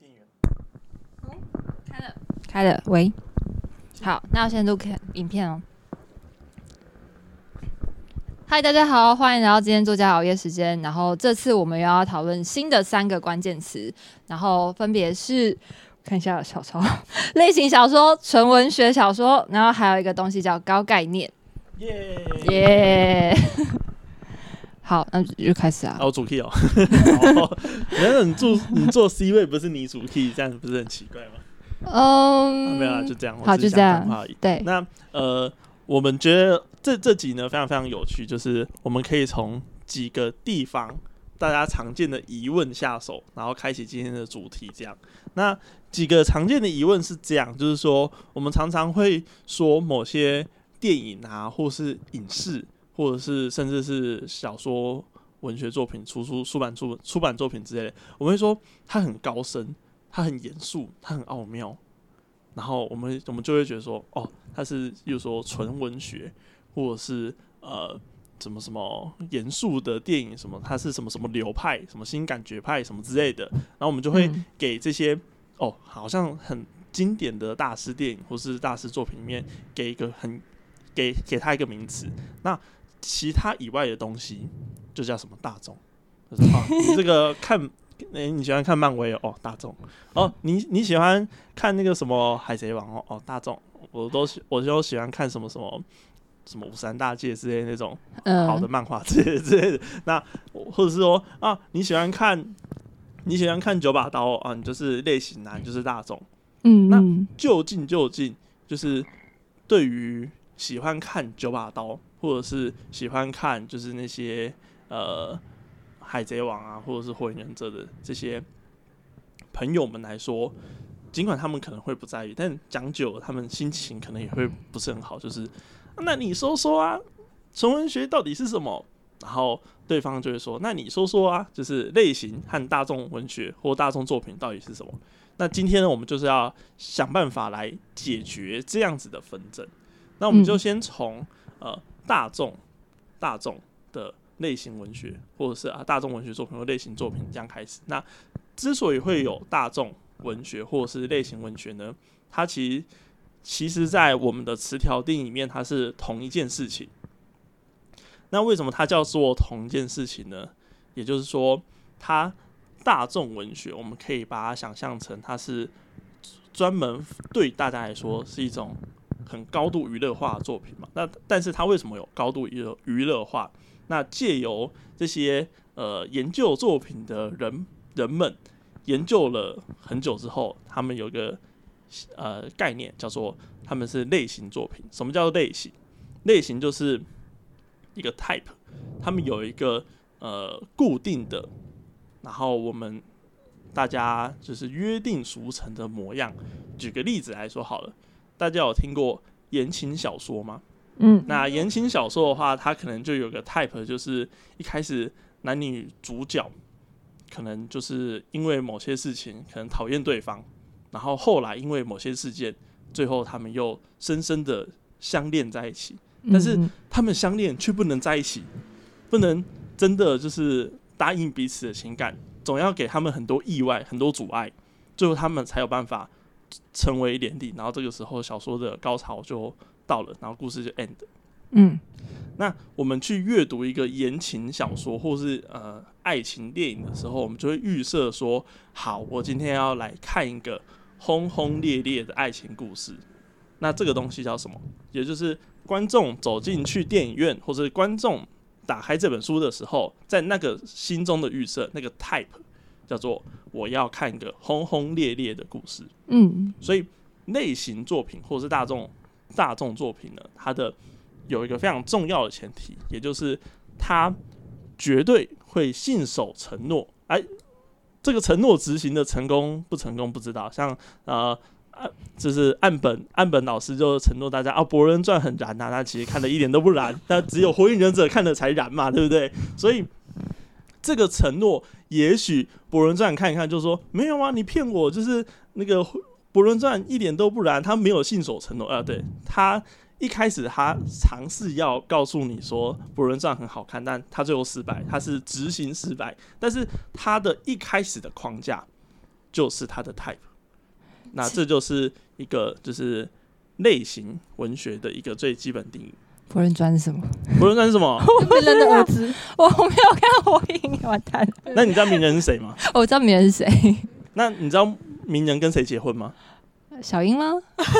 电源。开了，开了，喂，好，那要先录看影片哦。嗨，大家好，欢迎来到今天作家熬夜时间。然后这次我们又要讨论新的三个关键词，然后分别是看一下小抄 类型小说、纯文学小说，然后还有一个东西叫高概念。耶耶、好，那就开始啊。我，主 key 哦。好原来你做你做 C 位不是你主 key，这样不是很奇怪吗？啊嗯，没有啊，就这样。我好就这样对，那呃，我们觉得这这集呢非常非常有趣，就是我们可以从几个地方大家常见的疑问下手，然后开启今天的主题。这样，那几个常见的疑问是这样，就是说我们常常会说某些电影啊，或是影视，或者是甚至是小说、文学作品、出书出版出出版作品之类的，我们会说它很高深，它很严肃，它很奥妙。然后我们我们就会觉得说，哦，它是，比如说纯文学，或者是呃什么什么严肃的电影，什么它是什么什么流派，什么新感觉派什么之类的。然后我们就会嗯给这些、哦，好像很经典的大师电影或是大师作品里面给一个很给给他一个名词。那其他以外的东西就叫什么大众？就是啊，你这个看。诶、你喜欢看漫威哦？哦，大众哦，你你喜欢看那个什么海贼王哦？哦，大众，我都喜我就喜欢看什么什么什么五三大界之类的那种嗯，好的漫画之类之类的。那或者是说啊，你喜欢看你喜欢看九把刀啊，你就是类型男，你就是大众。那嗯那就近就近，就是对于喜欢看九把刀，或者是喜欢看就是那些呃海贼王啊，或者是火影忍者的这些朋友们来说，尽管他们可能会不在意，但讲久了，他们心情可能也会不是很好。就是，那你说说啊，纯文学到底是什么？然后对方就会说，那你说说啊，就是类型和大众文学或大众作品到底是什么？那今天呢，我们就是要想办法来解决这样子的纷争。那我们就嗯先从、呃大众大众的类型文学，或者是啊大众文学作品或类型作品这样开始。那之所以会有大众文学或者是类型文学呢，它其实其实在我们的词条定义里面，它是同一件事情。那为什么它叫做同一件事情呢？也就是说，它大众文学，我们可以把它想象成它是专门对大家来说是一种很高度娱乐化的作品嘛。那但是它为什么有高度娱乐娱乐化？那借由这些呃研究作品的人人们研究了很久之后，他们有个呃概念叫做他们是类型作品。什么叫做类型？类型就是一个 type，他们有一个呃固定的，然后我们大家就是约定俗成的模样。举个例子来说好了，大家有听过言情小说吗？嗯，那言情小说的话，它可能就有个 type，就是一开始男女主角可能就是因为某些事情可能讨厌对方，然后后来因为某些事件，最后他们又深深的相恋在一起。但是嗯他们相恋却不能在一起，不能真的就是答应彼此的情感，总要给他们很多意外、很多阻碍，最后他们才有办法成为连理。然后这个时候小说的高潮就到了，然后故事就 end。嗯那我们去阅读一个言情小说或是呃爱情电影的时候，我们就会预设说，好，我今天要来看一个轰轰烈烈的爱情故事。那这个东西叫什么？也就是观众走进去电影院，或者观众打开这本书的时候，在那个心中的预设，那个 type 叫做我要看一个轰轰烈烈的故事。嗯所以类型作品或者是大众大众作品呢，它的有一个非常重要的前提，也就是它绝对会信守承诺。哎，这个承诺执行的成功不成功不知道，像呃。啊，就是岸本岸本老师就承诺大家啊，《博人传》很燃呐、他其实看的一点都不燃，但只有《火影忍者》看的才燃嘛，对不对？所以这个承诺，也许《博人传》看一看就说没有啊，你骗我，就是那个《博人传》一点都不然，他没有信守承诺啊。对他一开始他尝试要告诉你说《博人传》很好看，但他最后失败，他是执行失败。但是他的一开始的框架就是他的 type。那这就是一个就是类型文学的一个最基本定义。博人专是什么？博人专是什么？名人的儿子，我没有看火影，完蛋了。那你知道名人是谁吗？我知道名人是谁，那你知道名人跟谁结婚吗？小樱吗？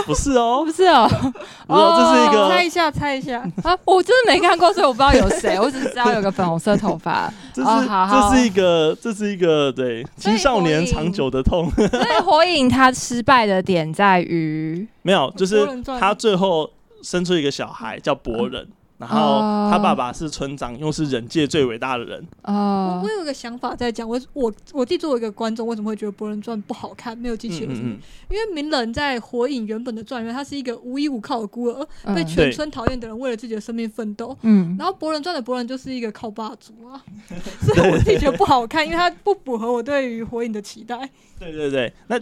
不是哦 不，是哦，不是哦，这是一个猜一下，猜一下，啊，我真的没看过，所以我不知道有谁，我只知道有个粉红色头发。这是、哦好好这是一个这是一个对青少年长久的痛，所以火影它失败的点在于，没有，就是博人传他最后生出一个小孩叫博人，然后哦。他爸爸是村长，又是人界最伟大的人。我哦。我，有个想法在讲，我我我弟作为一个观众，为什么会觉得《博人传》不好看，没有激起我什么？嗯嗯。因为鸣人在火影原本的传里面，他是一个无依无靠的孤儿，嗯。被全村讨厌的人为了自己的生命奋斗。嗯，然后《博人传》的博人就是一个靠霸主啊，所以我自己觉得不好看，因为他不符合我对于火影的期待。对对对，那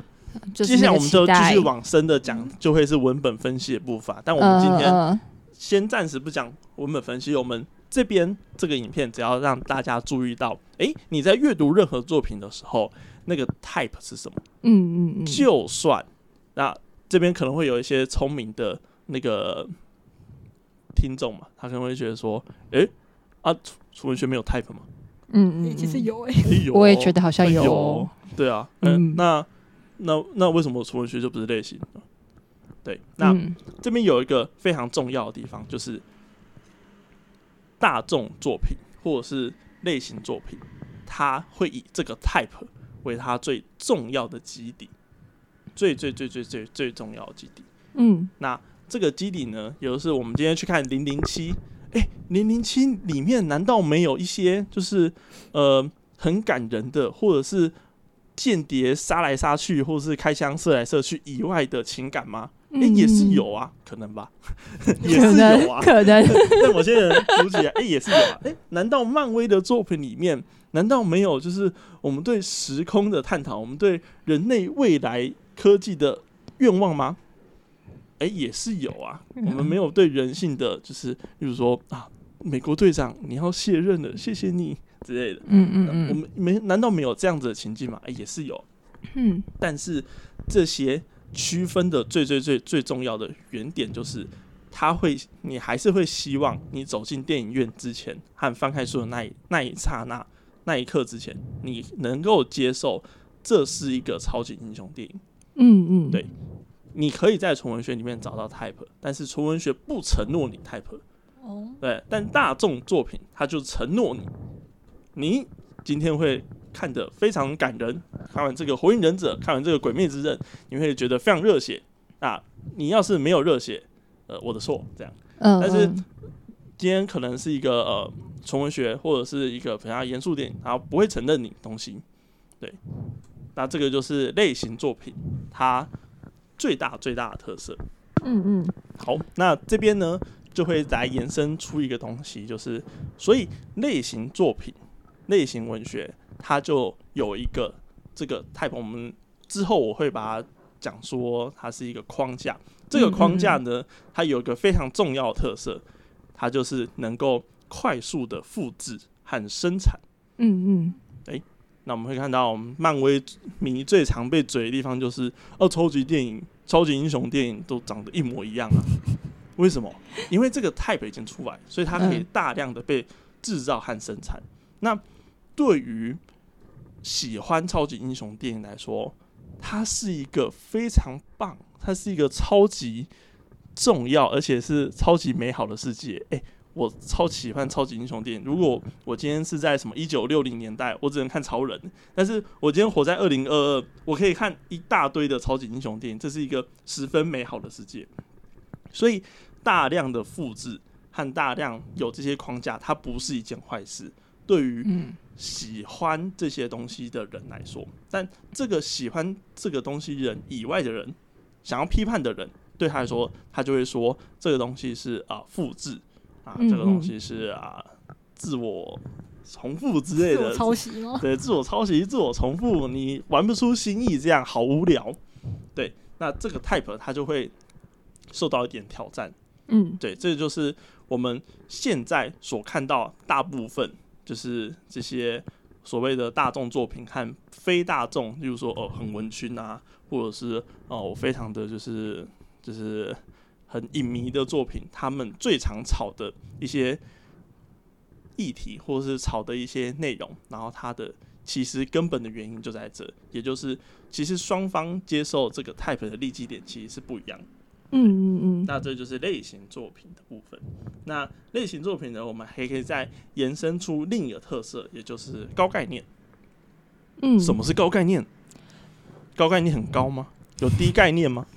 就是接下来我们就继续往深的讲，就会是文本分析的步伐。但我们今天先暂时不讲文本分析，我们这边这个影片只要让大家注意到，诶，你在阅读任何作品的时候，那个 type 是什么？嗯嗯嗯，就算那这边可能会有一些聪明的那个听众嘛，他可能会觉得说，诶，啊，楚楚文学没有 type 吗？嗯嗯，其实有哎、我也觉得好像有对啊，嗯，嗯。那那那为什么楚文学就不是类型呢？对，那。嗯这边有一个非常重要的地方，就是大众作品或者是类型作品，它会以这个 type 为它最重要的基底，最最最最最最重要的基底。嗯那这个基底呢，有的是我们今天去看零零七，哎，零零七里面难道没有一些就是呃很感人的，或者是间谍杀来杀去，或者是开枪射来射去以外的情感吗？哎、也是有啊，可能吧，也是有啊。可能，但某些人读起来，哎、也是有啊。哎、难道漫威的作品里面，难道没有就是我们对时空的探讨，我们对人类未来科技的愿望吗？哎、也是有啊。我们没有对人性的，就是比如说啊，美国队长你要卸任了，谢谢你之类的。嗯嗯嗯我们没难道没有这样子的情境吗？哎、也是有。嗯但是这些区分的最最最最重要的原点就是，他会，你还是会希望你走进电影院之前和翻开书的那一那一刹那那一刻之前，你能够接受这是一个超级英雄电影。嗯嗯，对你可以在纯文学里面找到 type，但是纯文学不承诺你 type。哦，对，但大众作品它就承诺你，你今天会看得非常感人。看完这个《火影忍者》，看完这个《鬼灭之刃》，你会觉得非常热血。啊你要是没有热血，呃，我的错，这样。嗯，但是嗯今天可能是一个呃纯文学，或者是一个比较严肃电影，然后不会承认你东西。对，那这个就是类型作品它最大最大的特色。嗯嗯好，那这边呢就会来延伸出一个东西，就是所以类型作品、类型文学，它就有一个这个 type，我们之后我会把它讲说它是一个框架。这个框架呢，它有一个非常重要的特色，它就是能够快速的复制和生产。嗯嗯，诶那我们会看到，漫威迷最常被嘴的地方就是，哦，超级电影、超级英雄电影都长得一模一样啊。为什么？因为这个 type 已经出来，所以它可以嗯大量的被制造和生产。那对于喜欢超级英雄电影来说，它是一个非常棒，它是一个超级重要，而且是超级美好的世界。诶、我超喜欢超级英雄电影。如果我今天是在什么一九六零年代，我只能看超人；但是我今天活在二零二二，我可以看一大堆的超级英雄电影，这是一个十分美好的世界。所以大量的复制和大量有这些框架，它不是一件坏事。对于嗯喜欢这些东西的人来说，但这个喜欢这个东西人以外的人，想要批判的人，对他来说，他就会说这个东西是啊复制啊，嗯这个东西是啊自我重复之类的，抄袭吗？对，自我抄袭、自我重复，你玩不出新意，这样好无聊。对，那这个 type 它就会受到一点挑战。嗯对，这就是我们现在所看到大部分就是这些所谓的大众作品和非大众，例如说哦很文青啊，或者是哦我非常的就是就是很影迷的作品，他们最常炒的一些议题或者是炒的一些内容，然后它的其实根本的原因就在这，也就是其实双方接受这个 type 的利基点其实是不一样的。嗯嗯嗯，那这就是类型作品的部分。那类型作品呢，我们还可以再延伸出另一个特色，也就是高概念。嗯，什么是高概念？高概念很高吗？有低概念吗？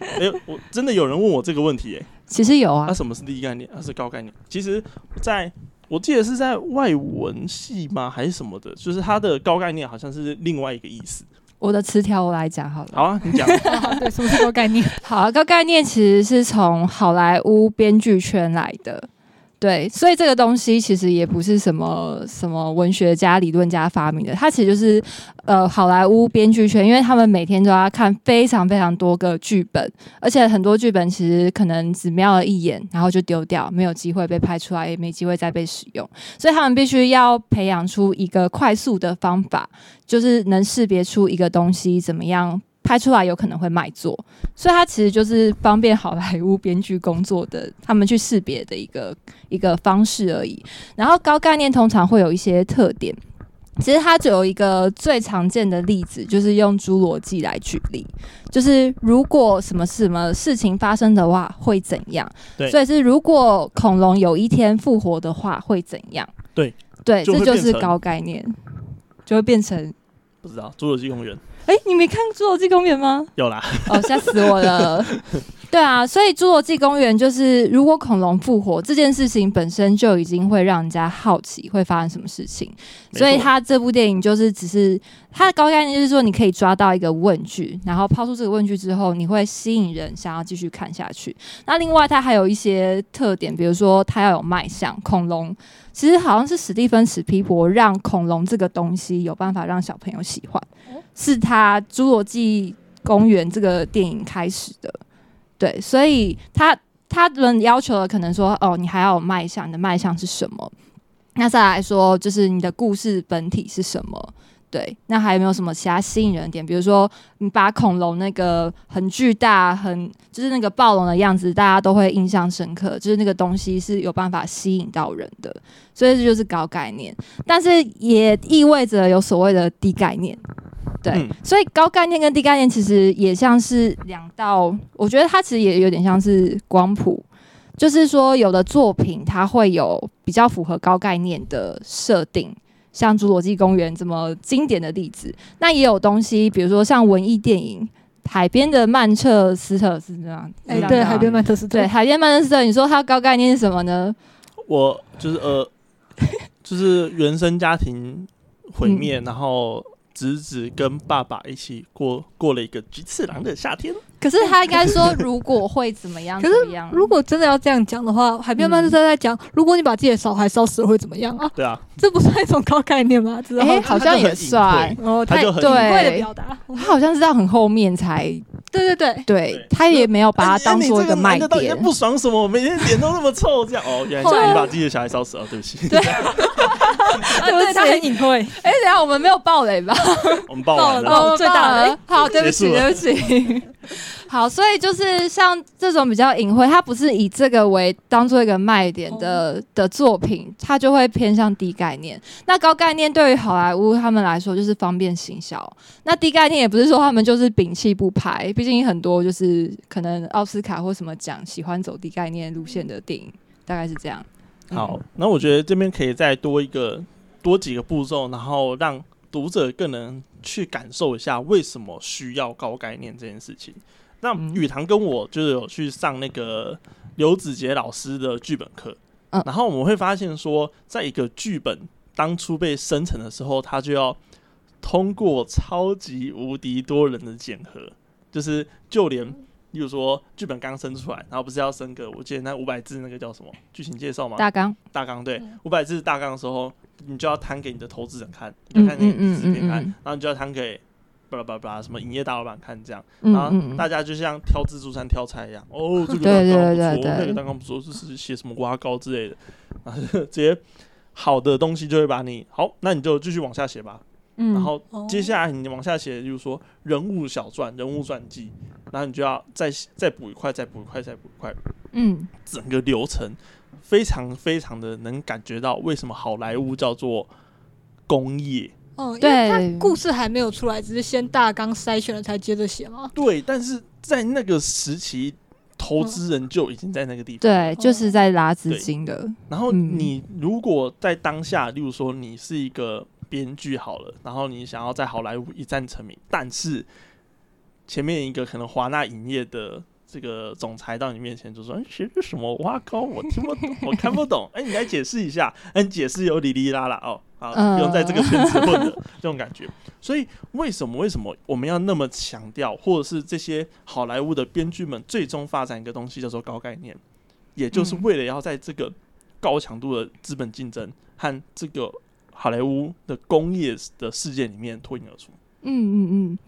哎、我真的有人问我这个问题、哎，其实有啊那、，什么是低概念？那、是高概念。其实在，我记得是在外文系吗？还是什么的？就是它的高概念好像是另外一个意思。我的词条我来讲好了。好啊，你讲。啊 对，什么是高概念？好啊，高概念其实是从好莱坞编剧圈来的。对，所以这个东西其实也不是什么什么文学家、理论家发明的，它其实就是呃好莱坞编剧圈，因为他们每天都要看非常非常多个剧本，而且很多剧本其实可能只瞄了一眼，然后就丢掉，没有机会被拍出来，也没机会再被使用，所以他们必须要培养出一个快速的方法，就是能识别出一个东西怎么样拍出来有可能会卖座，所以它其实就是方便好莱坞编剧工作的他们去识别的一个一个方式而已。然后高概念通常会有一些特点。其实它只有一个最常见的例子，就是用侏罗纪来举例，就是如果什么什么事情发生的话会怎样？对所以是如果恐龙有一天复活的话会怎样？对对，就这就是高概念，就会变成。不知道《侏罗纪公园》哎、你没看《侏罗纪公园》吗？有啦，哦，吓死我了！对啊，所以《侏罗纪公园》就是，如果恐龙复活这件事情本身就已经会让人家好奇会发生什么事情，所以错它这部电影就是只是它的高概念就是说，你可以抓到一个问句，然后抛出这个问句之后，你会吸引人想要继续看下去。那另外它还有一些特点，比如说它要有卖相，恐龙其实好像是史蒂芬史皮伯让恐龙这个东西有办法让小朋友喜欢，是他《侏罗纪公园》这个电影开始的。对，所以他他们要求的可能说，哦，你还要有卖相，你的卖相是什么？那再来说，就是你的故事本体是什么？对，那还有没有什么其他吸引人点？比如说，你把恐龙那个很巨大、很就是那个暴龙的样子，大家都会印象深刻，就是那个东西是有办法吸引到人的，所以这就是高概念。但是也意味着有所谓的低概念。对，嗯。所以高概念跟低概念其实也像是两道，我觉得它其实也有点像是光谱，就是说有的作品它会有比较符合高概念的设定，像《侏罗纪公园》这么经典的例子，那也有东西，比如说像文艺电影。海边的曼彻斯特是这样，哎、对，海边曼彻斯特，对海边曼彻斯特，你说它高概念是什么呢？我就是呃，就是原生家庭毁灭，嗯。然后侄子跟爸爸一起过过了一个菊次郎的夏天。可是他应该说，如果会怎么样 可是？如果真的要这样讲的话，海边曼特斯特在讲，如果你把自己的小孩烧死了会怎么样啊？对啊，这不算一种高概念吗？知道哎、吗？好像也算，哦，太他就很晦的表达，他好像是到很后面才对对对，对对，他也没有把它当做一个卖点。不爽什么？我每天脸都那么臭，这样哦，原来对啊是你把自己的小孩烧死了，对不起。对啊 对他很隐晦，哎、等一下我们没有爆雷吧？我们爆完了，爆了最大的爆了好，对不起，对不起。好，所以就是像这种比较隐晦，它不是以这个为当做一个卖点的、的作品，它就会偏向低概念。那高概念对于好莱坞他们来说就是方便行销，那低概念也不是说他们就是摒弃不拍，毕竟很多就是可能奥斯卡或什么奖喜欢走低概念路线的电影，大概是这样。好，那我觉得这边可以再多一个多几个步骤，然后让读者更能去感受一下为什么需要高概念这件事情。那嗯。雨堂跟我就是有去上那个刘子杰老师的剧本课，嗯。然后我们会发现说，在一个剧本当初被生成的时候，它就要通过超级无敌多人的检核，就是就连例如说剧本刚生出来，然后不是要生个，我记得那五百字那个叫什么剧情介绍吗？大纲，大纲对嗯。五百字大纲的时候，你就要摊给你的投资人看，你就看给你的制片看，嗯嗯嗯嗯。然后你就要摊给巴拉巴拉巴拉什么营业大老板看，这样，嗯然后嗯，大家就像挑自助餐挑菜一样，哦，这个对蛋糕不错，那个蛋糕不错，这是写什么瓜糕之类的，然后就直接好的东西就会把你好，那你就继续往下写吧。嗯，然后哦接下来你往下写，就是说人物小传、人物传记，然后你就要再再补一块，再补一块，再补一块，嗯整个流程非常非常的能感觉到为什么好莱坞叫做工业。嗯，因为对。他故事还没有出来，只是先大纲筛选了才接着写嘛。对，但是在那个时期，投资人就已经在那个地方。对，就是在拉资金的，然后嗯你如果在当下，例如说你是一个编剧好了，然后你想要在好莱坞一战成名，但是前面一个可能华纳影业的这个总裁到你面前就说：“哎，写的什么？挖高，我听不懂，我看不懂。哎，你来解释一下。哎，你解释有哩哩啦啦哦，好，用在这个圈子混的这种感觉。所以为什么为什么我们要那么强调，或者是这些好莱坞的编剧们最终发展一个东西叫做高概念，也就是嗯为了要在这个高强度的资本竞争和这个好莱坞的工业的世界里面脱颖而出。嗯嗯嗯。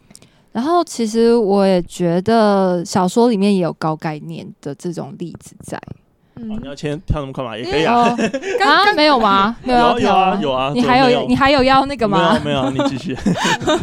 然后其实我也觉得小说里面也有高概念的这种例子在。哦，嗯你，要先跳那么快吗？也可以啊。哦 啊，没有吗？没有啊有啊跳有啊，你还有有你还有要那个吗？没有没有，你继续。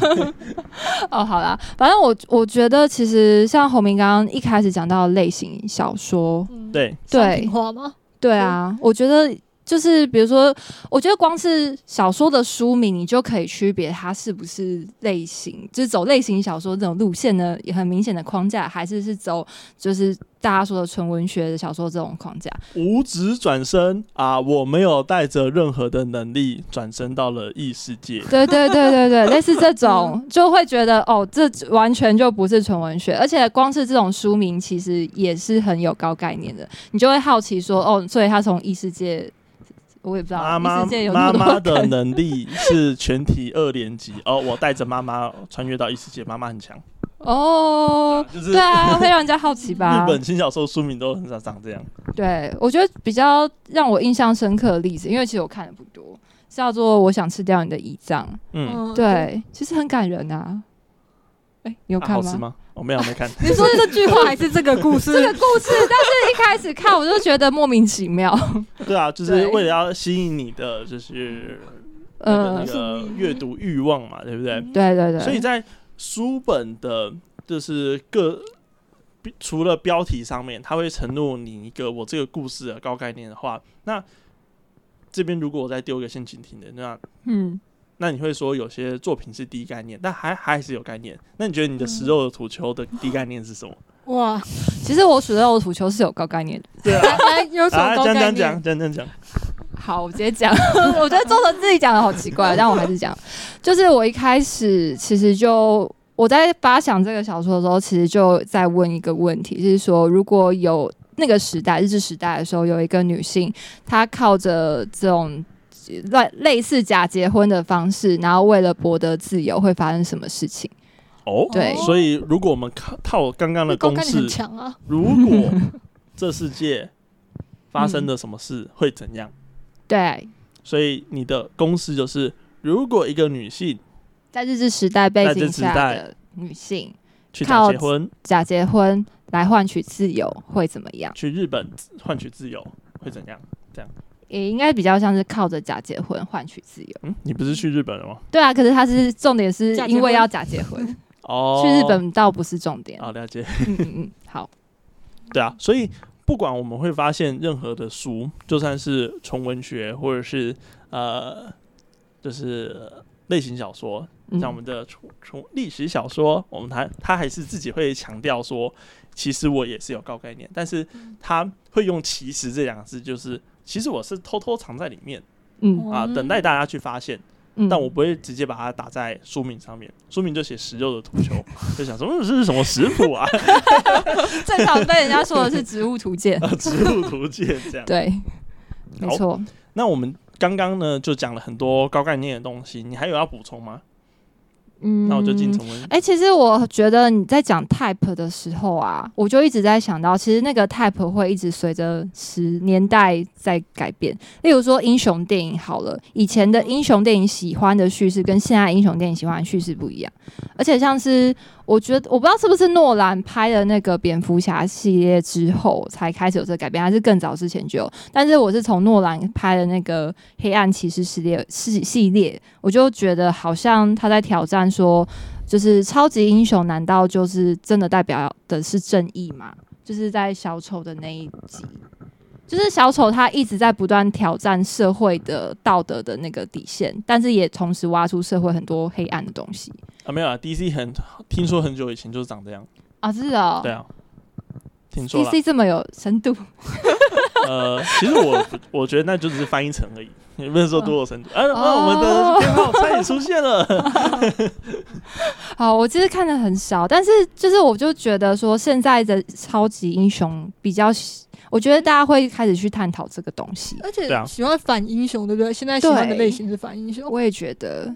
哦，好啦，反正我我觉得其实像侯明刚刚一开始讲到的类型小说，嗯，对，商对吗？对啊，我觉得就是比如说，我觉得光是小说的书名，你就可以区别它是不是类型，就是走类型小说这种路线呢，也很明显的框架，还是是走就是大家说的纯文学的小说这种框架。五指转身啊！我没有带着任何的能力转身到了异世界。对对对对对，类似这种就会觉得哦，这完全就不是纯文学，而且光是这种书名其实也是很有高概念的，你就会好奇说哦，所以他从异世界，我也不知道妈妈妈妈的能力是全体二年级哦，我带着妈妈穿越到异世界，妈妈很强。哦，就是对啊，会让人家好奇吧？日本轻小说书名都很少长这样。对，我觉得比较让我印象深刻的例子，因为其实我看的不多，叫做《我想吃掉你的胰脏》。嗯，对，其实很感人啊。哎、你有看吗？啊好吃吗？我没有没看。你说这句话还是这个故事？这个故事，但是一开始看我就觉得莫名其妙。对啊，就是为了要吸引你的就是呃那呃，个阅读欲望嘛，对不对？对对对，所以在书本的，就是各除了标题上面，它会承诺你一个我这个故事的高概念的话，那这边如果我再丢一个陷阱题的，那嗯，那你会说有些作品是低概念，但还还是有概念。那你觉得你的食肉的土球的低概念是什么？哇，其实我食肉的土球是有高概念的。对啊，来有什么啊，高概讲讲讲？讲讲讲，好，我直接讲。我觉得周成自己讲的好奇怪，但我还是讲。就是我一开始其实就我在发想这个小说的时候，其实就在问一个问题，就是说如果有那个时代日治时代的时候，有一个女性，她靠着这种类类似假结婚的方式，然后为了博得自由，会发生什么事情？哦，对所以如果我们靠套刚刚的公式，强啊！如果这世界发生了什么事，会怎样？对，所以你的公式就是，如果一个女性在日治时代背景下治时代的女性去靠假结婚，假结婚来换取自由，会怎么样？去日本换取自由，会怎样？这样？也应该比较像是靠着假结婚换取自由。嗯，你不是去日本了吗？对啊，可是他是重点是因为要假结婚，哦，去日本倒不是重点。哦，了解。嗯嗯嗯，好，对啊，所以不管我们会发现任何的书，就算是纯文学或者是呃，就是类型小说，嗯像我们的从从历史小说，我们他他还是自己会强调说，其实我也是有高概念，但是他会用“其实”这两个字，就是其实我是偷偷藏在里面嗯啊，嗯等待大家去发现，嗯，但我不会直接把它打在书名上面，书名就写“食肉的土球”，就想说嗯这是什么食谱啊，正常被人家说的是植物图鉴。啊 植物图鉴这样。对，没好错。那我们刚刚呢就讲了很多高概念的东西，你还有要补充吗？嗯那我就进纯文学。哎、其实我觉得你在讲 type 的时候啊，我就一直在想到，其实那个 type 会一直随着时年代在改变。例如说英雄电影好了，以前的英雄电影喜欢的叙事跟现在英雄电影喜欢的叙事不一样，而且像是我觉得我不知道是不是诺兰拍的那个蝙蝠侠系列之后才开始有这个改变，还是更早之前就有。但是我是从诺兰拍的那个黑暗骑士系列系系列，我就觉得好像他在挑战说，就是超级英雄难道就是真的代表的是正义吗？就是在小丑的那一集，就是小丑他一直在不断挑战社会的道德的那个底线，但是也同时挖出社会很多黑暗的东西。啊，没有啊，DC 很听说很久以前就是长这样，啊，是哦，对啊，听说。，DC 这么有深度，呃，其实我我觉得那就只是翻译成而已，也不能说多有深度。啊，那啊我们的编号差点出现了。好，我其实看的很少，但是就是我就觉得说现在的超级英雄比较喜，我觉得大家会开始去探讨这个东西。而且喜欢反英雄，对不对？现在喜欢的对类型是反英雄。我也觉得，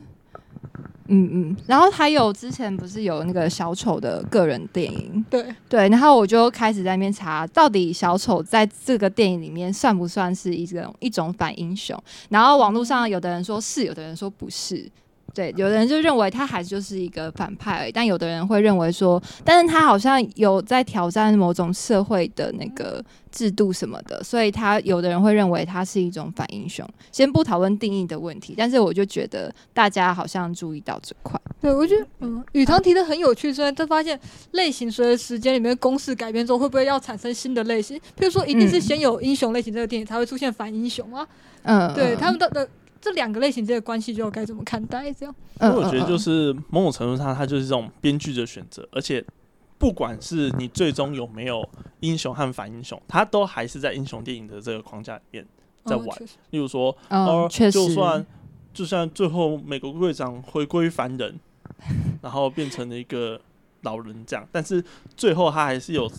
嗯嗯。然后还有之前不是有那个小丑的个人电影，对，对，然后我就开始在那边查，到底小丑在这个电影里面算不算是一种一种反英雄？然后网络上有的人说是，有的人说不是。对，有的人就认为他还就是一个反派而已，但有的人会认为说，但是他好像有在挑战某种社会的那个制度什么的，所以他有的人会认为他是一种反英雄。先不讨论定义的问题，但是我就觉得大家好像注意到这块。对，我觉得，嗯，宇堂提的很有趣，虽然他发现类型随着时间里面公式改变之后，会不会要产生新的类型？比如说，一定是嗯先有英雄类型这个电影才会出现反英雄吗？嗯，对，嗯他们的的这两个类型之间的关系，就要该怎么看待？这样，嗯我觉得就嗯是某种程度上，它就是这种编剧的选择，而且不管是你最终有没有英雄和反英雄，它都还是在英雄电影的这个框架里面在哦玩。例如说，嗯哦，确实，就算就算最后美国队长回归凡人，然后变成了一个老人这样，但是最后他还是有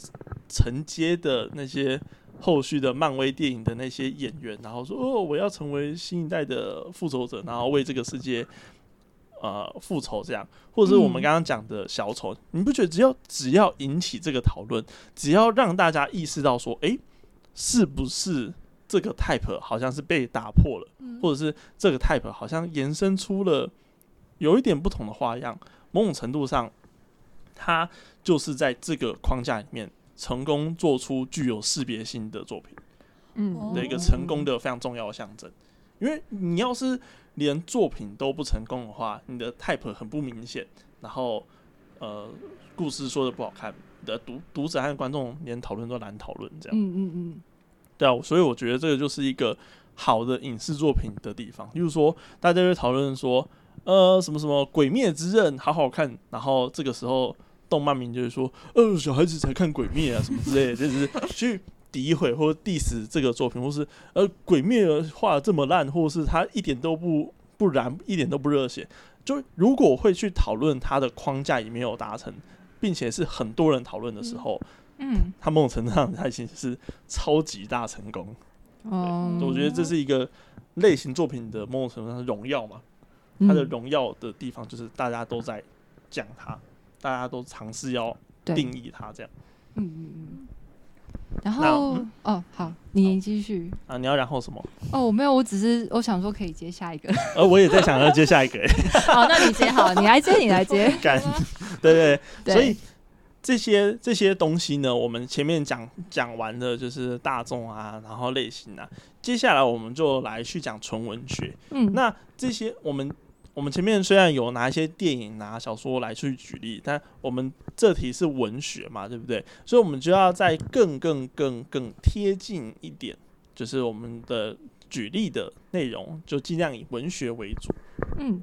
承接的那些后续的漫威电影的那些演员，然后说哦，我要成为新一代的复仇者，然后为这个世界。呃，复仇这样，或者是我们嗯刚刚讲的小丑，你不觉得只要只要引起这个讨论，只要让大家意识到说，诶，是不是这个 type 好像是被打破了，嗯或者是这个 type 好像延伸出了有一点不同的花样，某种程度上，它就是在这个框架里面成功做出具有识别性的作品嗯的一个成功的非常重要的象征。因为你要是连作品都不成功的话，你的 type 很不明显，然后呃，故事说的不好看，你的读读者和观众连讨论都难讨论，这样。嗯嗯嗯，对啊，所以我觉得这个就是一个好的影视作品的地方。例如说，大家会讨论说，呃，什么什么《鬼灭之刃》好好看，然后这个时候动漫名就是说，呃，小孩子才看《鬼灭》啊，什么之类的，就是去诋毁或者 diss 这个作品，或是呃，《鬼灭》画的这么烂，或者是他一点都不不燃，一点都不热血。就如果会去讨论它的框架也没有达成，并且是很多人讨论的时候，嗯，他某种程度上它已经是超级大成功。哦，我觉得这是一个类型作品的某种程度上的荣耀嘛。它的嗯荣耀的地方就是大家都在讲它，大家都尝试要定义它这样嗯嗯嗯。然那后嗯哦，好，你继续。啊。你要然后什么？哦，我没有，我只是我想说可以接下一个。呃，我也在想要接下一个、欸，好，那你接好，你来接，你来接。敢，对对对，所以这些这些东西呢，我们前面讲讲完的就是大众啊，然后类型啊，接下来我们就来去讲纯文学。嗯，那这些我们我们前面虽然有拿一些电影、拿小说来去举例，但我们这题是文学嘛，对不对？所以我们就要再更更更更贴近一点，就是我们的举例的内容就尽量以文学为主。嗯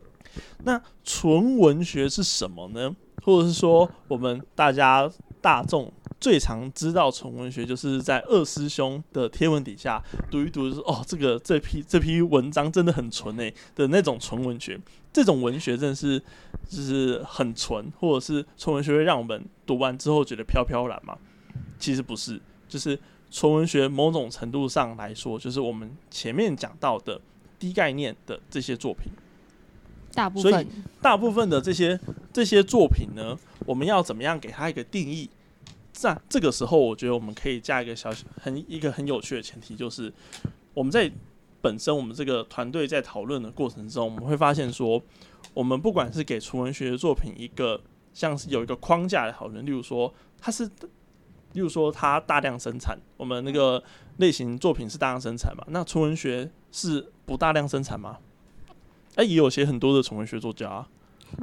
那纯文学是什么呢？或者是说，我们大家大众最常知道纯文学，就是在二师兄的贴文底下读一读，就是哦，这个这批这批文章真的很纯诶的那种纯文学。这种文学真的是就是很纯，或者是纯文学会让我们读完之后觉得飘飘然嘛？其实不是，就是纯文学某种程度上来说，就是我们前面讲到的低概念的这些作品。所以大部分大部分的这些这些作品呢，我们要怎么样给它一个定义？在这个时候，我觉得我们可以加一个小很一个很有趣的前提，就是我们在本身我们这个团队在讨论的过程中，我们会发现说，我们不管是给纯文学的作品一个像是有一个框架的讨论，例如说它是，例如说它大量生产，我们那个类型作品是大量生产嘛？那纯文学是不大量生产吗？哎、也有些很多的纯文学作家、啊。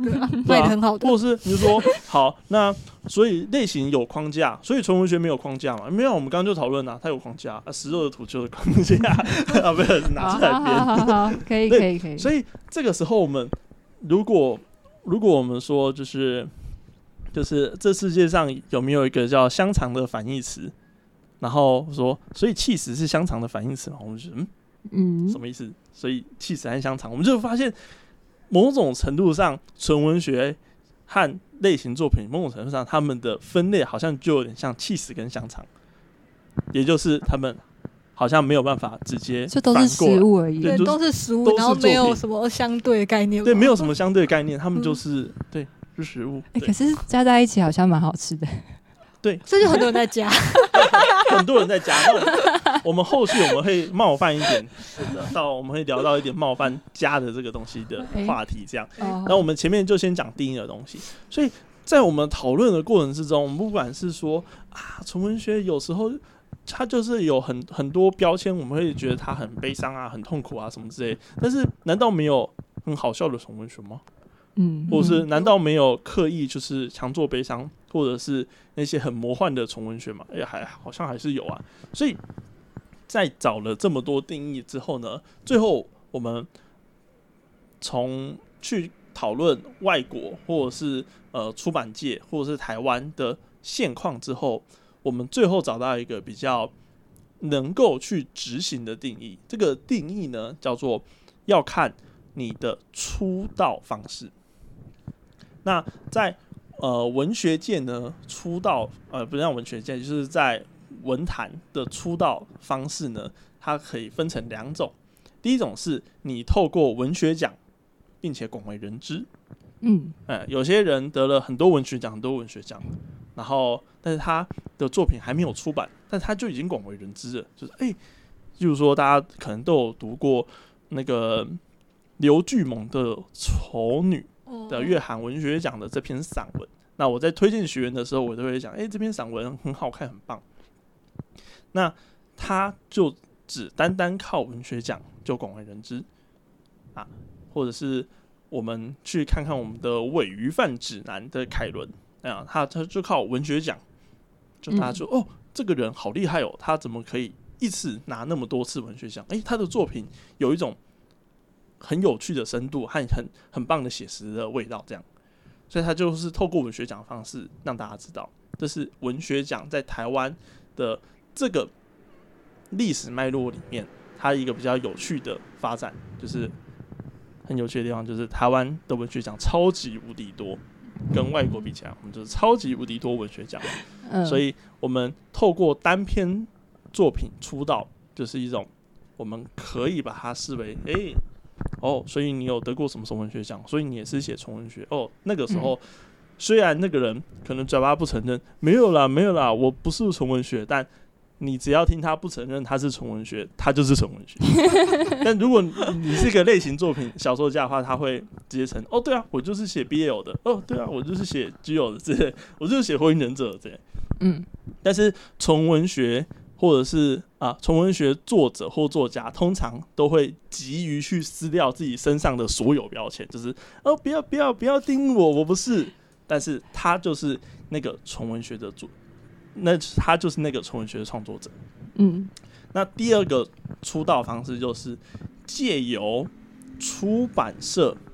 对啊，对卖啊的很好的或。者是你就说好，那所以类型有框架，所以纯文学没有框架嘛？没有，我们刚刚就讨论了，它有框架啊，食肉的土就是框架 啊，不是拿好出来编。好好好好，可以可以可以。所以这个时候，我们如果如果我们说就是就是这世界上有没有一个叫香肠的反义词？然后说，所以气死是香肠的反义词嘛？我们就嗯，嗯什么意思？所以气死和香肠，我们就发现某种程度上，纯文学和类型作品，某种程度上，他们的分类好像就有点像气死跟香肠，也就是他们好像没有办法直接这都是食物而已。对，都是食物然后没有什么相对概念。对，没有什么相对概念，他们嗯就是、对，是食物。哎，对可是加在一起好像蛮好吃的。对，所以就很多人在加。很多人在加。那我我们后续我们会冒犯一点，是的到我们会聊到一点冒犯加的这个东西的话题，这样。哦那我们前面就先讲定义的东西，所以在我们讨论的过程之中，我们不管是说啊，纯文学有时候它就是有很很多标签，我们会觉得它很悲伤啊、很痛苦啊什么之类。但是难道没有很好笑的纯文学吗？嗯，或者是嗯难道没有刻意就是强做悲伤，或者是那些很魔幻的纯文学嘛？哎、还好像还是有啊。所以在找了这么多定义之后呢，最后我们从去讨论外国或者是呃出版界或者是台湾的现况之后，我们最后找到一个比较能够去执行的定义。这个定义呢，叫做要看你的出道方式。那在呃文学界呢，出道呃不是讲文学界，就是在文坛的出道方式呢，它可以分成两种。第一种是你透过文学奖，并且广为人知。嗯嗯，有些人得了很多文学奖，很多文学奖，然后但是他的作品还没有出版，但他就已经广为人知了。就是哎，就是说大家可能都有读过那个刘巨猛的《丑女》的月韩文学奖的这篇散文。那我在推荐学员的时候，我都会讲，哎、这篇散文很好看，很棒。那他就只单单靠文学奖就广为人知啊，或者是我们去看看我们的伪鱼贩指南的凯伦，啊，他他就靠文学奖，就大家说、哦，这个人好厉害哦，他怎么可以一次拿那么多次文学奖？诶，他的作品有一种很有趣的深度和很很棒的写实的味道，这样，所以他就是透过文学奖的方式让大家知道，这是文学奖在台湾的这个历史脉络里面，它一个比较有趣的发展，就是很有趣的地方，就是台湾的文学奖超级无敌多，跟外国比起来，我们就是超级无敌多文学奖。嗯，所以我们透过单篇作品出道，就是一种我们可以把它视为，诶，哦，所以你有得过什么什么文学奖，所以你也是写纯文学哦。那个时候，虽然那个人可能嘴巴不承认，没有啦，没有啦，我不是纯文学，但你只要听他不承认他是纯文学，他就是纯文学。但如果你你是一个类型作品小说家的话，他会直接承哦，对啊，我就是写 BL 的，哦，对啊，我就是写 GL 的，这些我就是写火影忍者的这些。嗯但是纯文学或者是啊纯文学作者或作家，通常都会急于去撕掉自己身上的所有标签，就是哦不要不要不要盯我，我不是。但是他就是那个纯文学的作，那他就是那个纯文学的创作者。嗯那第二个出道方式就是借由出版社的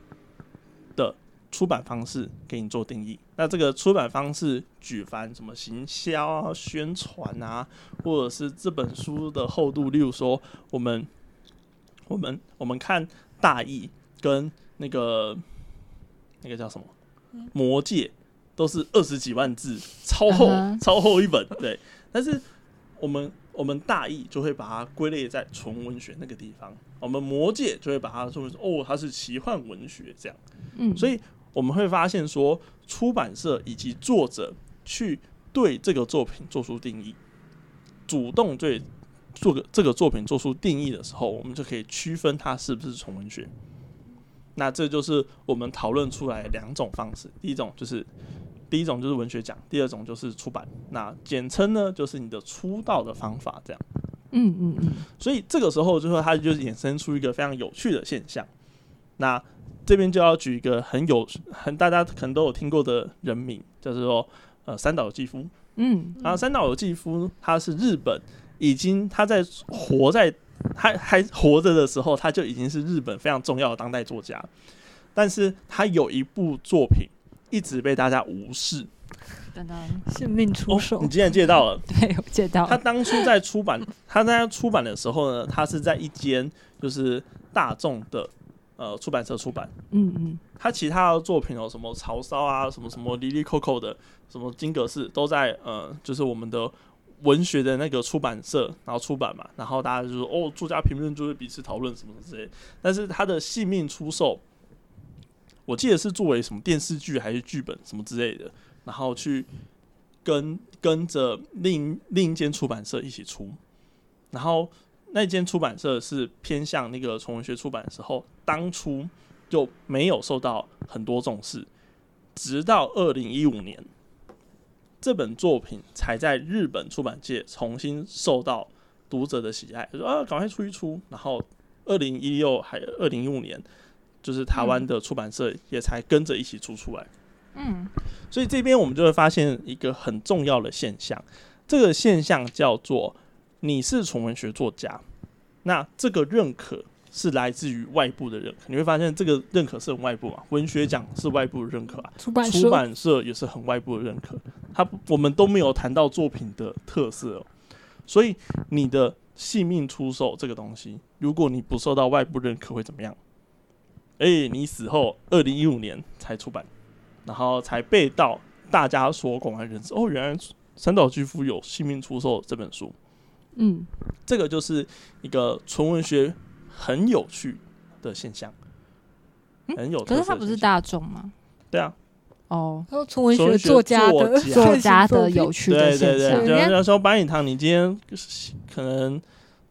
出版方式给你做定义。那这个出版方式举凡什么行销啊、宣传啊，或者是这本书的厚度，例如说我们我们我们看大意跟那个那个叫什么《魔戒》，都是二十几万字，超厚、超厚一本，对。但是我们我们大意就会把它归类在纯文学那个地方，我们魔界就会把它说哦，它是奇幻文学这样。嗯，所以我们会发现说，出版社以及作者去对这个作品做出定义，主动对做个这个作品做出定义的时候，我们就可以区分它是不是纯文学。那这就是我们讨论出来两种方式，第一种就是第一种就是文学奖，第二种就是出版。那简称呢就是你的出道的方法这样。嗯嗯嗯，所以这个时候，就说它就衍生出一个非常有趣的现象。那这边就要举一个很有很大家可能都有听过的人名，就是说呃三岛由纪夫。嗯然后三岛由纪夫他是日本已经他在活在还还活着的时候，他就已经是日本非常重要的当代作家。但是他有一部作品一直被大家无视。等等，性命出手哦，你，今天借到了。对我借到他当初在出版，他在出版的时候呢，他是在一间就是大众的呃出版社出版。嗯嗯他其他的作品有什么曹操啊，什么什么离离扣扣的，什么金阁寺，都在呃，就是我们的文学的那个出版社，然后出版嘛，然后大家就说哦，作家评论就会彼此讨论什么之类的。但是他的性命出售，我记得是作为什么电视剧还是剧本什么之类的，然后去跟跟着另另一间出版社一起出，然后那间出版社是偏向那个纯文学出版的时候，当初就没有受到很多重视，直到二零一五年，这本作品才在日本出版界重新受到读者的喜爱，就说啊，赶快出一出。然后二零一六还二零一五年，就是台湾的出版社也才跟着一起出出来。嗯所以这边我们就会发现一个很重要的现象，这个现象叫做你是纯文学作家，那这个认可是来自于外部的认可。你会发现这个认可是很外部啊，文学奖是外部的认可啊，出版社出版社也是很外部的认可，他我们都没有谈到作品的特色、哦，所以你的性命出售这个东西，如果你不受到外部认可会怎么样？哎、你死后二零一五年才出版，然后才被到大家所广为人知。哦，原来三岛居夫有性命出售这本书，嗯。这个就是一个纯文学很有趣的现象，很有特色的现象。可是它不是大众吗？对啊，哦，还有纯文学学作家的作家的有趣的对对现象。对，就人家人家说白影堂，你今天可能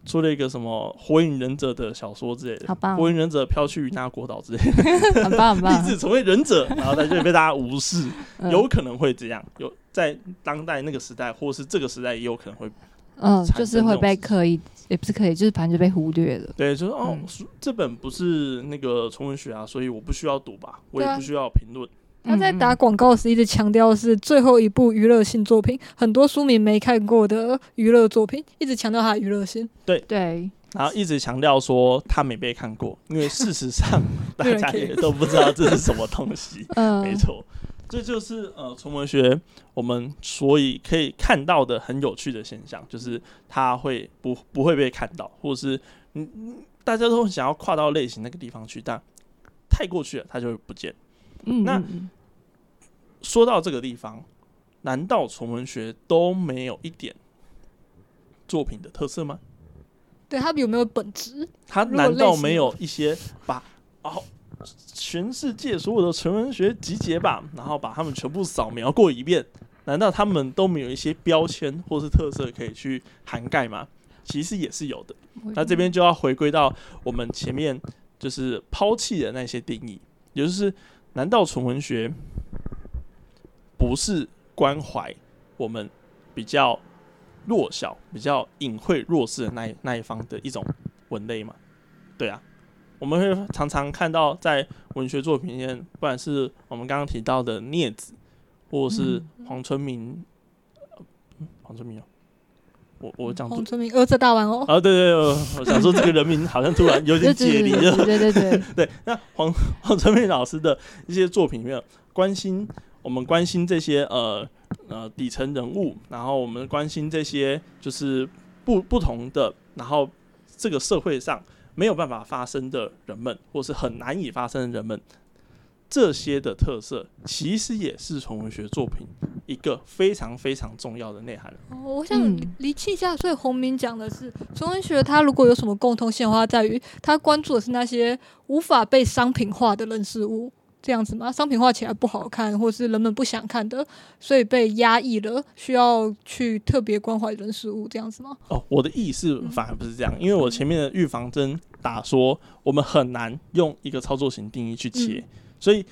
出了一个什么《火影忍者》的小说之类的，好棒火影忍者飘去与那国岛之类的，很棒很棒。立，志成为忍者，然后在这里被大家无视，嗯。有可能会这样，有在当代那个时代，或是这个时代也有可能会，嗯，就是会被刻意，也不是刻意，就是反正就被忽略了。对，就是哦这本不是那个纯文学啊，所以我不需要读吧，我也不需要评论。他在打嗯广告时一直强调是最后一部娱乐性作品，很多书迷没看过的娱乐作品，一直强调它的娱乐性。对对，然后一直强调说他没被看过，因为事实上 大家也都不知道这是什么东西。嗯，没错，这就是呃纯文学我们所以可以看到的很有趣的现象，就是它会不不会被看到，或者是大家都想要跨到类型那个地方去，但太过去了，它就会不见。嗯，那说到这个地方，难道纯文学都没有一点作品的特色吗？对它有没有本质？它难道没有一些把哦全世界所有的纯文学集结吧，然后把他们全部扫描过一遍？难道他们都没有一些标签或是特色可以去涵盖吗？其实也是有的。那这边就要回归到我们前面就是抛弃的那些定义，也就是难道纯文学不是关怀我们比较弱小、比较隐晦弱势的那一那一方的一种文类吗？对啊，我们会常常看到在文学作品里面，不管是我们刚刚提到的镊子，或者是黄春明，黄春明哦，我我讲错。黄春明儿子大玩哦，啊，对对对，我我想说这个人名好像突然有点解离了。对对对对，对，那黄黄春明老师的一些作品里面，关心我们关心这些呃呃底层人物，然后我们关心这些就是不不同的，然后这个社会上没有办法发生的人们，或是很难以发生的人们这些的特色，其实也是纯文学作品一个非常非常重要的内涵。哦，我想嗯厘厘清一下，所以洪明讲的是纯文学，它如果有什么共通性的话，在于它关注的是那些无法被商品化的人事物，这样子吗？商品化起来不好看，或是人们不想看的，所以被压抑了，需要去特别关怀人事物，这样子吗？哦，我的意思反而不是这样，因为我前面的预防针打说，我们很难用一个操作型定义去切，所以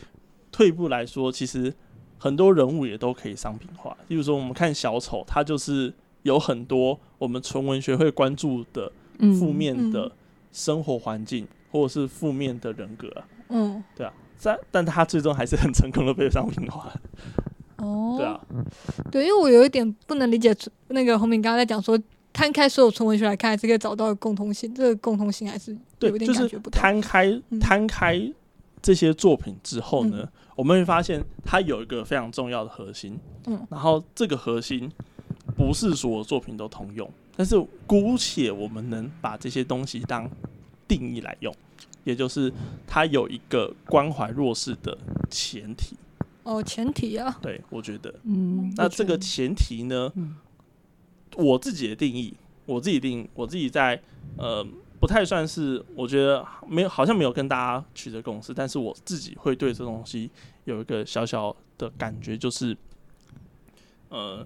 退一步来说，其实很多人物也都可以商品化。例如说，我们看小丑，他就是有很多我们纯文学会关注的嗯负面的嗯生活环境，或者是负面的人格啊，嗯，对啊。但但他最终还是很成功的被商品化，哦，对啊，对，因为我有一点不能理解那个洪敏刚刚在讲说，摊开所有纯文学来看，还是可以找到共通性，这个共通性还是对有，一点就是感觉不到。摊开嗯。摊开这些作品之后呢，我们会发现它有一个非常重要的核心，嗯，然后这个核心不是所有作品都通用，但是姑且我们能把这些东西当定义来用，也就是它有一个关怀弱势的前提。哦，前提啊，对我觉得，嗯那这个前提呢，嗯我自己的定义，我自己定，我自己在呃不太算是，我觉得没有，好像没有跟大家取得共识，但是我自己会对这东西有一个小小的感觉，就是呃，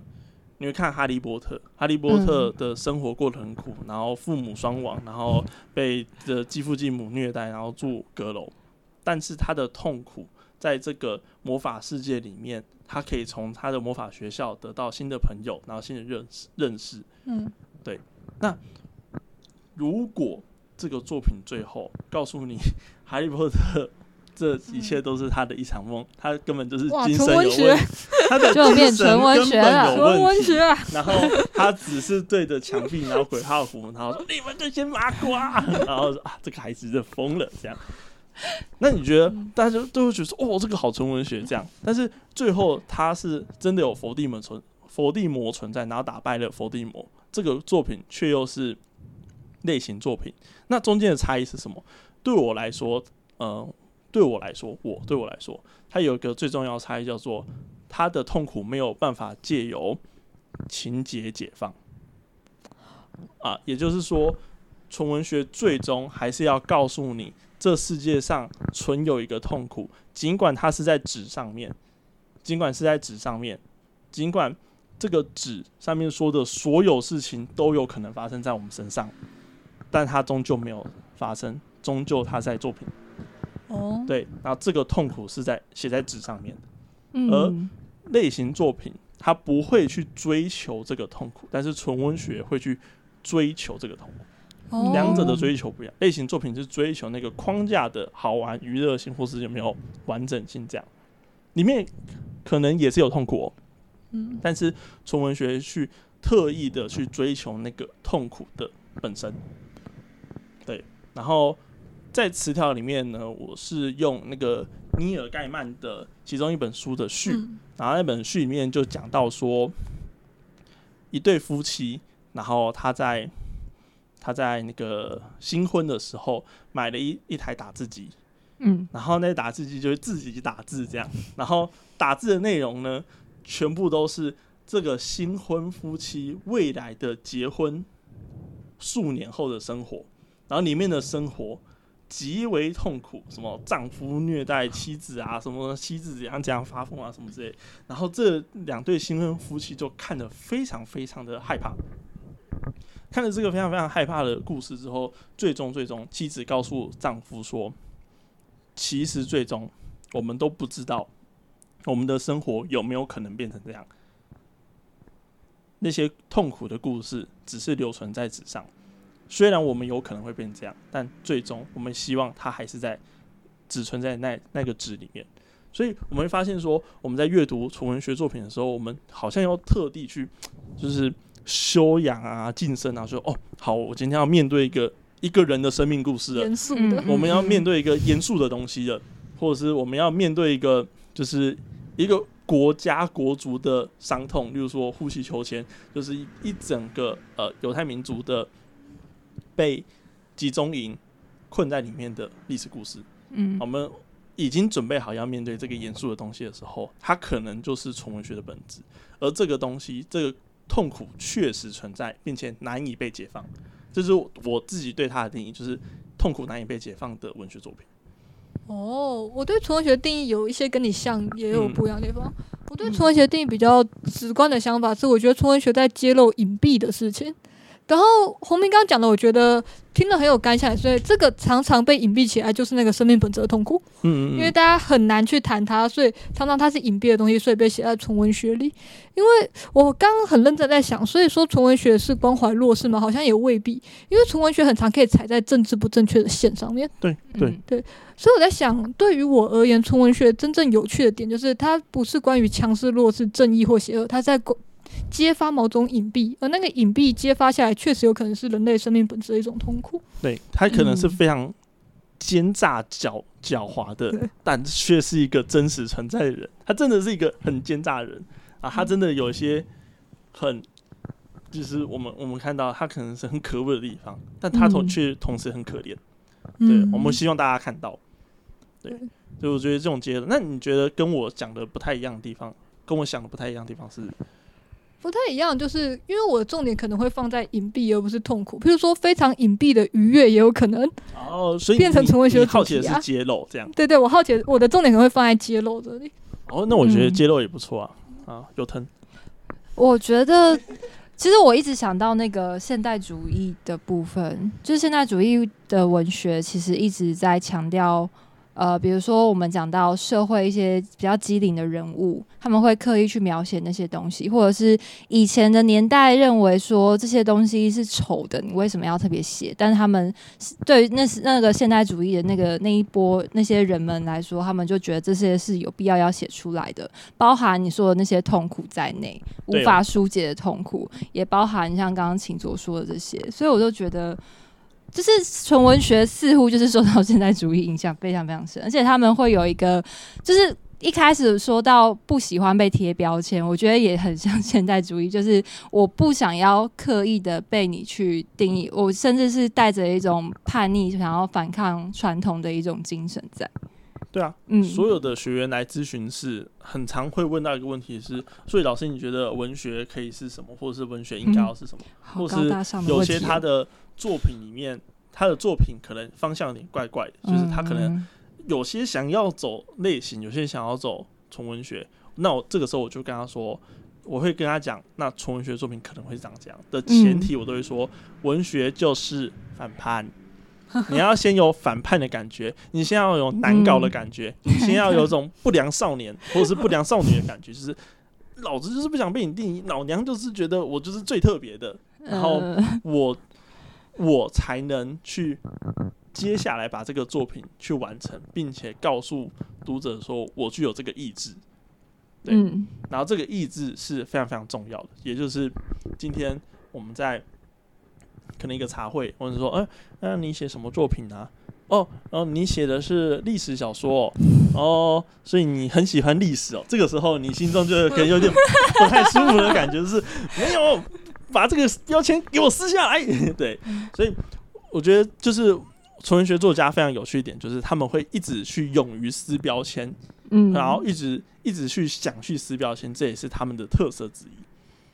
你会看《哈利波特》，《哈利波特》的生活过得很苦，然后父母双亡，然后被的继父继母虐待，然后住阁楼，但是他的痛苦在这个魔法世界里面，他可以从他的魔法学校得到新的朋友，然后新的认识认识。嗯，如果这个作品最后告诉你，哈利波特这一切都是他的一场梦，他根本就是哇精神有问题，他的精神根本有问题。然后他只是对着墙壁，然后鬼画符，然后说你们这些麻瓜，然后说啊这个孩子就疯了。这样。那你觉得大家就都会觉得说哦这个好纯文学这样，但是最后他是真的有伏地魔存伏地魔存在，然后打败了伏地魔，这个作品却又是类型作品，那中间的差异是什么？对我来说，呃，对我来说，我对我来说，它有一个最重要的差异叫做他的痛苦没有办法借由情节解放。啊，也就是说，纯文学最终还是要告诉你，这世界上存有一个痛苦，尽管它是在纸上面，尽管是在纸上面，尽管这个纸上面说的所有事情都有可能发生在我们身上，但它终究没有发生，终究它在作品哦，对，然后这个痛苦是在写在纸上面的。嗯类型作品它不会去追求这个痛苦，但是纯文学会去追求这个痛苦。哦两者的追求不一样。类型作品是追求那个框架的好玩、娱乐性，或是有没有完整性，这样里面可能也是有痛苦哦。嗯，但是纯文学去特意的去追求那个痛苦的本身。对，然后在词条里面呢，我是用那个尼尔盖曼的其中一本书的序，嗯然后那本序里面就讲到说，一对夫妻，然后他在他在那个新婚的时候买了一一台打字机，嗯然后那打字机就是自己打字这样，然后打字的内容呢，全部都是这个新婚夫妻未来的结婚数年后的生活，然后里面的生活极为痛苦，什么丈夫虐待妻子啊，什么妻子怎样怎样发疯啊，什么之类，然后这两对新婚夫妻就看得非常非常的害怕。看了这个非常非常害怕的故事之后，最终最终妻子告诉丈夫说：“其实最终我们都不知道我们的生活有没有可能变成这样。那些痛苦的故事只是留存在纸上，虽然我们有可能会变这样，但最终我们希望它还是在只存在那那个纸里面。所以我们会发现说，我们在阅读纯文学作品的时候，我们好像要特地去就是修养啊、晋升啊，说哦，好，我今天要面对一个一个人的生命故事了，严肃的嗯，我们要面对一个严肃的东西了，或者是我们要面对一个就是一个国家国族的伤痛，例如说呼吸秋千，就是一一整个呃犹太民族的被集中营困在里面的历史故事。嗯我们已经准备好要面对这个严肃的东西的时候，它可能就是纯文学的本质。而这个东西，这个痛苦确实存在，并且难以被解放。这是我自己对它的定义，就是痛苦难以被解放的文学作品。哦，我对纯文学的定义有一些跟你像，也有不一样的地方。我对纯文学的定义比较直观的想法是，我觉得纯文学在揭露隐蔽的事情。然后洪明刚刚讲的，我觉得听了很有感想，所以这个常常被隐蔽起来，就是那个生命本质的痛苦。嗯嗯，因为大家很难去谈它，所以常常它是隐蔽的东西，所以被写在纯文学里。因为我刚刚很认真在想，所以说纯文学是关怀弱势吗？好像也未必，因为纯文学很常可以踩在政治不正确的线上面。对对嗯对，所以我在想，对于我而言，纯文学真正有趣的点就是，它不是关于强势弱势、正义或邪恶，它在关揭发某种隐蔽，而那个隐蔽揭发下来，确实有可能是人类生命本质的一种痛苦。对，它可能是嗯非常奸诈狡狡猾的对，但却是一个真实存在的人。他真的是一个很奸诈的人啊！他真的有一些很，就是我们我们看到他可能是很可恶的地方，但他同嗯却同时很可怜。对，嗯我们希望大家看到。对，所以我觉得这种结论，那你觉得跟我讲的不太一样的地方，跟我想的不太一样的地方是？不太一样，就是因为我的重点可能会放在隐蔽，而不是痛苦。譬如说，非常隐蔽的愉悦也有可能。哦，所以变成成为学你的主题啊好奇的是揭露这样。对对，我好奇，我的重点可能会放在揭露这里。哦，那我觉得嗯揭露也不错啊。啊，有疼。我觉得，其实我一直想到那个现代主义的部分，就是现代主义的文学其实一直在强调，呃，比如说我们讲到社会一些比较机灵的人物，他们会刻意去描写那些东西，或者是以前的年代认为说这些东西是丑的，你为什么要特别写？但是他们对于那是那个现代主义的那个那一波那些人们来说，他们就觉得这些是有必要要写出来的，包含你说的那些痛苦在内，无法疏解的痛苦，也包含像刚刚秦卓说的这些，所以我就觉得。就是纯文学似乎就是受到现代主义影响非常非常深，而且他们会有一个，就是一开始说到不喜欢被贴标签，我觉得也很像现代主义，就是我不想要刻意的被你去定义，我甚至是带着一种叛逆，想要反抗传统的一种精神在。对啊，嗯，所有的学员来咨询是很常会问到一个问题是，所以老师你觉得文学可以是什么，或者是文学应该要是什么？好或是有些他的作品里面，他的作品可能方向有点怪怪的，就是他可能嗯有些想要走类型，有些想要走纯文学。那我这个时候我就跟他说，我会跟他讲，那纯文学作品可能会长这样的前提，我都会说，文学就是反叛。你要先有反叛的感觉，你先要有难搞的感觉，你先要有种不良少年 或者是不良少女的感觉，就是老子就是不想被你定义，老娘就是觉得我就是最特别的，然后呃我我才能去接下来把这个作品去完成，并且告诉读者说我具有这个意志。对嗯。然后这个意志是非常非常重要的，也就是今天我们在可能一个茶会，或者说，哎、那你写什么作品啊？哦，然后你写的是历史小说哦，哦，所以你很喜欢历史哦。这个时候你心中就可能有点 不太舒服的感觉，就是没有把这个标签给我撕下来。对，所以我觉得就是纯文学作家非常有趣一点，就是他们会一直去勇于撕标签，嗯，然后一直一直去想去撕标签，这也是他们的特色之一。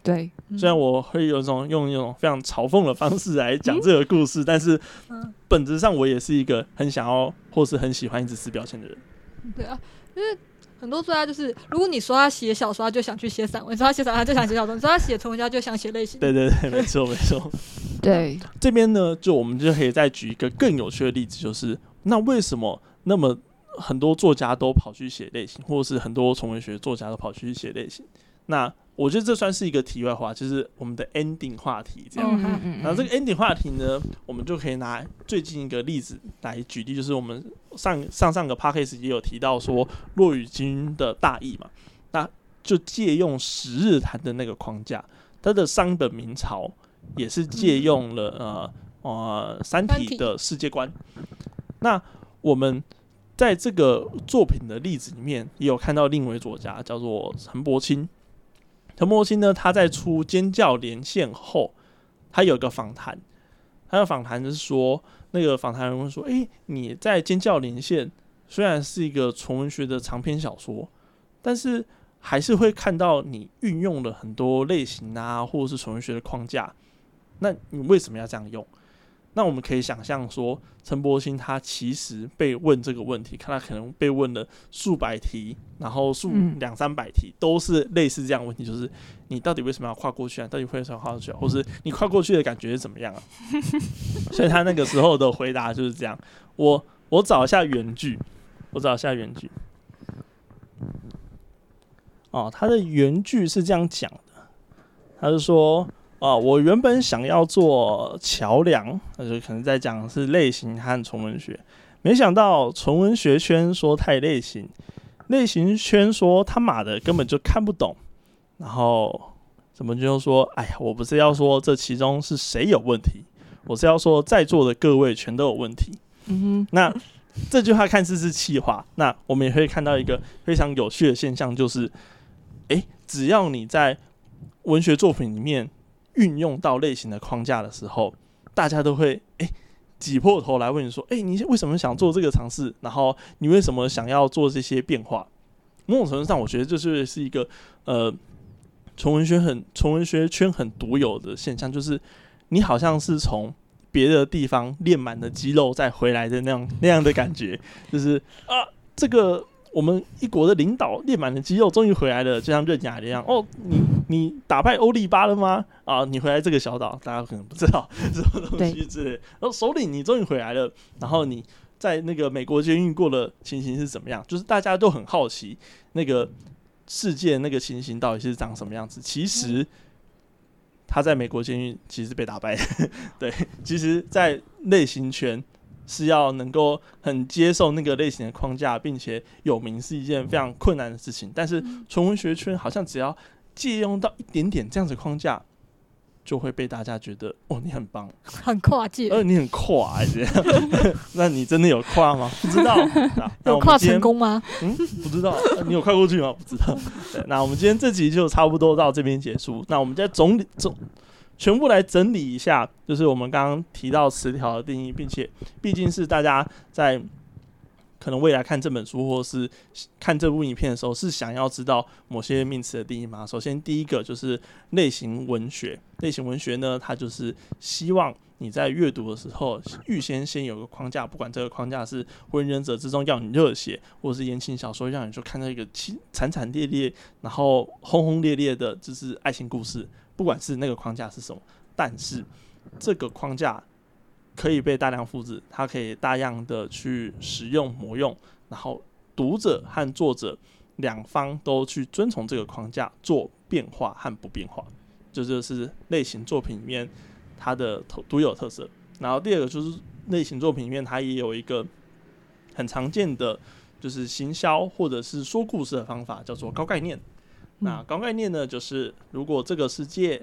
对，虽然我会有一种用一种非常嘲讽的方式来讲这个故事，但是嗯本质上我也是一个很想要或是很喜欢一直撕标签的人。对啊，因为很多作家就是，如果你说他写小说，他就想去写散文；你说他写散文，他就想写小说；你说他写纯文学，他就想写类型。对对对，没错没错。对，这边呢，就我们就可以再举一个更有趣的例子，就是那为什么那么很多作家都跑去写类型，或者是很多纯文学作家都跑去写类型？那我觉得这算是一个题外话，就是我们的 ending 话题这样。嗯嗯嗯，然后这个 ending 话题呢，我们就可以拿最近一个例子来举例，就是我们上上上个 p a c k a g e 也有提到说骆雨君的大义嘛，那就借用十日谈的那个框架，它的上一本明朝也是借用了呃呃三体三体的世界观。那我们在这个作品的例子里面，也有看到另一位作家叫做陈伯清。陈伯清呢，他在出《尖叫连线》后，他有一个访谈，他的访谈就是说，那个访谈人问说：“诶，你在《尖叫连线》虽然是一个纯文学的长篇小说，但是还是会看到你运用了很多类型啊，或者是纯文学的框架。那你为什么要这样用？那我们可以想象说，陈柏兴他其实被问这个问题，看他可能被问了数百题，然后数嗯两三百题，都是类似这样的问题，就是你到底为什么要跨过去啊？到底为什么要跨过去啊？或是你跨过去的感觉是怎么样啊？所以他那个时候的回答就是这样。我我找一下原句，我找一下原句。哦，他的原句是这样讲的，他是说。啊，我原本想要做桥梁，那就可能在讲的是类型和纯文学，没想到纯文学圈说太类型，类型圈说他妈的根本就看不懂，然后怎么就说，哎呀，我不是要说这其中是谁有问题，我是要说在座的各位全都有问题。嗯哼。那这句话看似是气话，那我们也会看到一个非常有趣的现象，就是，诶，只要你在文学作品里面运用到类型的框架的时候，大家都会诶挤破头来问你说，诶，你为什么想做这个尝试？然后你为什么想要做这些变化？某种程度上，我觉得这就是是一个呃，纯文学很纯文学圈很独有的现象，就是你好像是从别的地方练满了肌肉再回来的那样那样的感觉，就是啊，这个我们一国的领导练满了肌肉，终于回来了，就像刃牙一样。哦，你你打败欧利巴了吗？啊，你回来这个小岛，大家可能不知道 什么东西之类。然后首领你终于回来了，然后你在那个美国监狱过的情形是怎么样？就是大家都很好奇那个世界那个情形到底是长什么样子。其实他在美国监狱其实是被打败的，对，其实，在类型圈是要能够很接受那个类型的框架，并且有名是一件非常困难的事情。但是纯文学圈好像只要借用到一点点这样子框架，就会被大家觉得哦，你很棒，很跨界，呃，你很跨、欸，这样。那你真的有跨吗？不知道。那跨成功吗？嗯，不知道，呃你有跨过去吗？不知道。对，那我们今天这集就差不多到这边结束。那我们再总理总全部来整理一下，就是我们刚刚提到词条的定义，并且毕竟是大家在可能未来看这本书或是看这部影片的时候，是想要知道某些名词的定义吗？首先，第一个就是类型文学。类型文学呢，它就是希望你在阅读的时候，预先先有个框架，不管这个框架是《火影忍者》之中要你热血，或者是言情小说让你就看到一个凄惨惨烈烈，然后轰轰烈烈的，就是爱情故事，不管是那个框架是什么，但是这个框架可以被大量复制，它可以大量的去使用挪用，然后读者和作者两方都去遵从这个框架做变化和不变化。这就是类型作品里面它的独独有特色。然后第二个就是类型作品里面，它也有一个很常见的，就是行销或者是说故事的方法，叫做高概念。那高概念呢，就是如果这个世界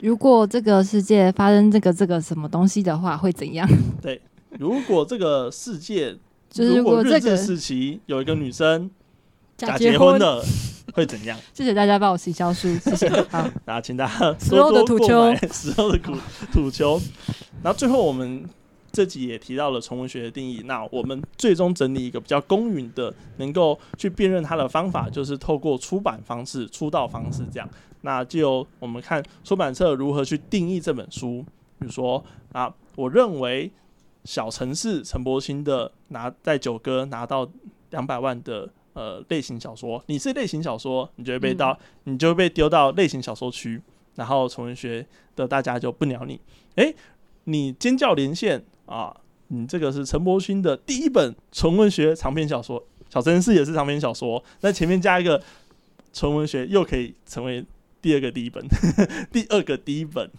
如果这个世界发生这个这个什么东西的话，会怎样？对如果这个世界，就是如果这个日治时期有一个女生假结结婚了，会怎样？谢谢大家帮我洗消书，谢谢。好，那请大家时候的土多多购买丘时候的土土球。然后最后我们这集也提到了纯文学的定义，那我们最终整理一个比较公允的，能够去辨认它的方法，就是透过出版方式、出道方式这样。那就我们看出版社如何去定义这本书，比如说啊，我认为小城市陈柏青的拿在九哥拿到两百万的呃类型小说，你是类型小说，你就会被到、你就会被丢到类型小说区，然后纯文学的大家就不鸟你。诶，你尖叫连线啊，你这个是陈柏勋的第一本纯文学长篇小说，小城市也是长篇小说，那前面加一个纯文学，又可以成为第二个第一本，呵 呵第二个第一本，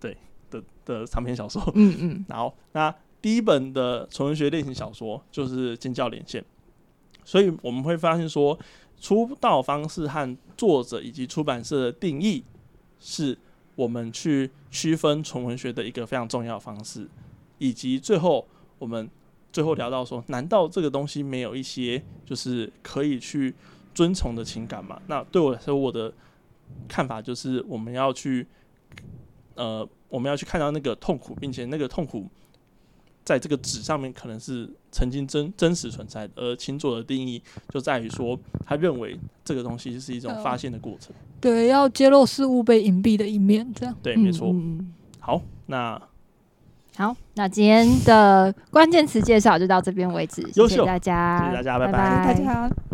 对的的长篇小说。嗯嗯，然后，那第一本的纯文学类型小说就是《尖叫连线》，所以我们会发现说，出道方式和作者以及出版社的定义，是我们去区分纯文学的一个非常重要的方式，以及最后我们最后聊到说难道这个东西没有一些就是可以去遵从的情感吗？那对我来说我的看法就是我们要去呃我们要去看到那个痛苦并且那个痛苦在这个纸上面可能是曾经真真实存在的而秦佐的定义就在于说他认为这个东西是一种发现的过程。对要揭露事物被隐蔽的一面这样。对没错。好那好，那今天的关键词介绍就到这边为止，谢谢大家，谢谢大家，拜拜，大家好。